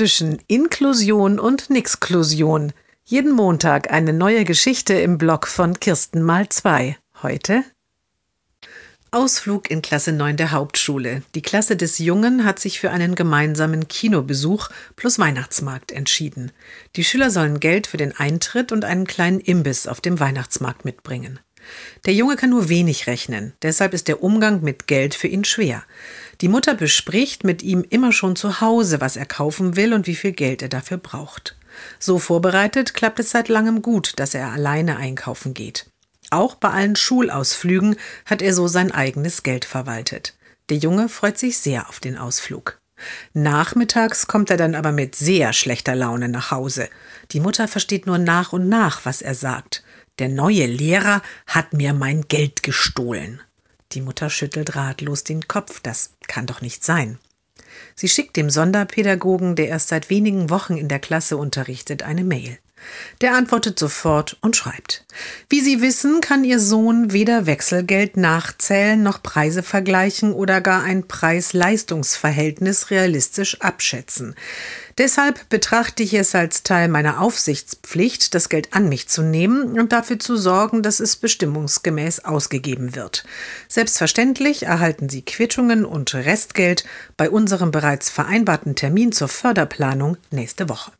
zwischen Inklusion und Nixklusion. Jeden Montag eine neue Geschichte im Blog von Kirsten mal zwei. Heute Ausflug in Klasse 9 der Hauptschule. Die Klasse des Jungen hat sich für einen gemeinsamen Kinobesuch plus Weihnachtsmarkt entschieden. Die Schüler sollen Geld für den Eintritt und einen kleinen Imbiss auf dem Weihnachtsmarkt mitbringen. Der Junge kann nur wenig rechnen, deshalb ist der Umgang mit Geld für ihn schwer. Die Mutter bespricht mit ihm immer schon zu Hause, was er kaufen will und wie viel Geld er dafür braucht. So vorbereitet klappt es seit langem gut, dass er alleine einkaufen geht. Auch bei allen Schulausflügen hat er so sein eigenes Geld verwaltet. Der Junge freut sich sehr auf den Ausflug. Nachmittags kommt er dann aber mit sehr schlechter Laune nach Hause. Die Mutter versteht nur nach und nach, was er sagt. Der neue Lehrer hat mir mein Geld gestohlen. Die Mutter schüttelt ratlos den Kopf. Das kann doch nicht sein. Sie schickt dem Sonderpädagogen, der erst seit wenigen Wochen in der Klasse unterrichtet, eine Mail. Der antwortet sofort und schreibt. Wie Sie wissen, kann Ihr Sohn weder Wechselgeld nachzählen noch Preise vergleichen oder gar ein Preis-Leistungs-Verhältnis realistisch abschätzen. Deshalb betrachte ich es als Teil meiner Aufsichtspflicht, das Geld an mich zu nehmen und dafür zu sorgen, dass es bestimmungsgemäß ausgegeben wird. Selbstverständlich erhalten Sie Quittungen und Restgeld bei unserem bereits vereinbarten Termin zur Förderplanung nächste Woche.